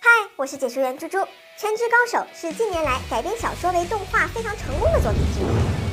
嗨，我是解说员猪猪。《全职高手》是近年来改编小说为动画非常成功的作品之一。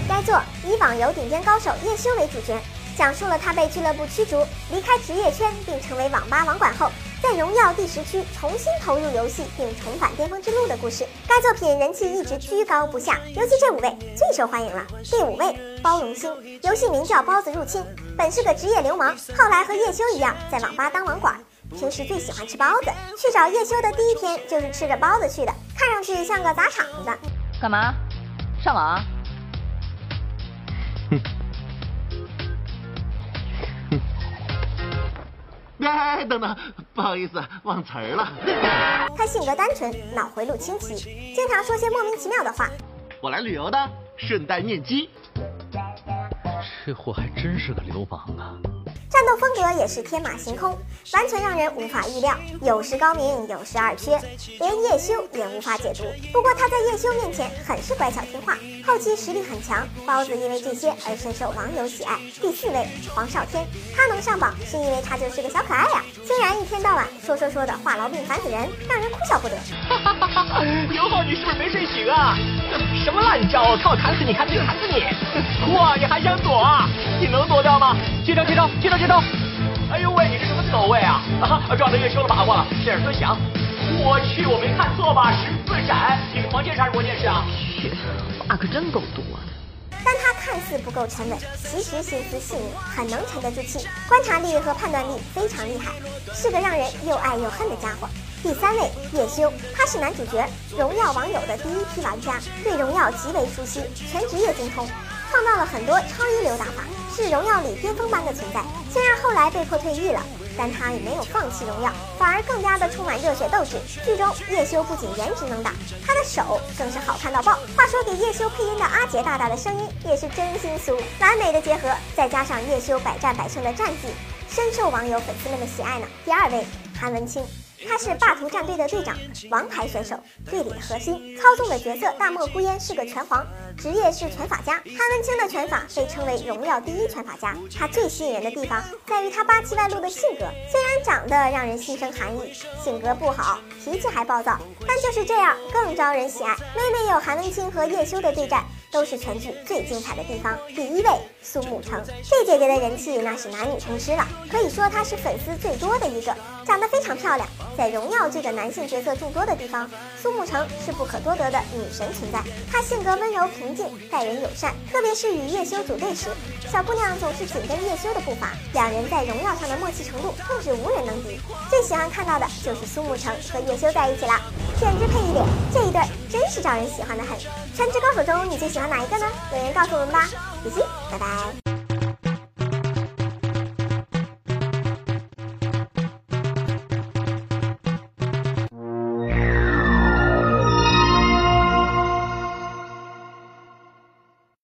该作以网游顶尖高手叶修为主角，讲述了他被俱乐部驱逐，离开职业圈，并成为网吧网管后，在荣耀第十区重新投入游戏，并重返巅峰之路的故事。该作品人气一直居高不下，尤其这五位最受欢迎了。第五位，包容星，游戏名叫《包子入侵》，本是个职业流氓，后来和叶修一样，在网吧当网管。平时最喜欢吃包子，去找叶修的第一天就是吃着包子去的，看上去像个砸场子的。干嘛？上网？哎，等等，不好意思，忘词儿了。他性格单纯，脑回路清奇，经常说些莫名其妙的话。我来旅游的，顺带面基。这货还真是个流氓啊！战斗风格也是天马行空，完全让人无法预料，有时高明，有时二缺，连叶修也无法解读。不过他在叶修面前很是乖巧听话，后期实力很强。包子因为这些而深受网友喜爱。第四位黄少天，他能上榜是因为他就是个小可爱呀，虽然一天到晚说说说的话痨病烦死人，让人哭笑不得。刘浩，你是不是没睡醒啊？什么烂招，看我砍死你，砍死你，砍死你！哇，你还想躲啊？你能躲掉吗？接招，接招，接招，接招！哎呦喂，你这什么走位啊？啊，撞得越凶的把握了，这点孙翔！我去，我没看错吧？十字斩，你是黄剑士还是魔剑士啊？去，话可真够多的。但他看似不够沉稳，其实心思细腻，很能沉得住气，观察力和判断力非常厉害，是个让人又爱又恨的家伙。第三位叶修，他是男主角，荣耀网友的第一批玩家，对荣耀极为熟悉，全职业精通，创造了很多超一流打法，是荣耀里巅峰般的存在。虽然后来被迫退役了。但他也没有放弃荣耀，反而更加的充满热血斗志。剧中叶修不仅颜值能打，他的手更是好看到爆。话说给叶修配音的阿杰大大的声音也是真心酥，完美的结合，再加上叶修百战百胜的战绩，深受网友粉丝们的喜爱呢。第二位，韩文清。他是霸图战队的队长，王牌选手，队里的核心，操纵的角色大漠孤烟是个拳皇，职业是拳法家。韩文清的拳法被称为荣耀第一拳法家。他最吸引人的地方在于他八七外露的性格，虽然长得让人心生寒意，性格不好，脾气还暴躁，但就是这样更招人喜爱。妹妹有韩文清和叶修的对战。都是全剧最精彩的地方。第一位，苏沐橙，这姐姐的人气那是男女通吃了，可以说她是粉丝最多的一个，长得非常漂亮。在荣耀这个男性角色众多的地方，苏沐橙是不可多得的女神存在。她性格温柔平静，待人友善，特别是与叶修组队时，小姑娘总是紧跟叶修的步伐，两人在荣耀上的默契程度更是无人能敌。最喜欢看到的就是苏沐橙和叶修在一起了，简直配一脸，这招人喜欢的很。全职高手中，你最喜欢哪一个呢？留言告诉我们吧，比心，拜拜。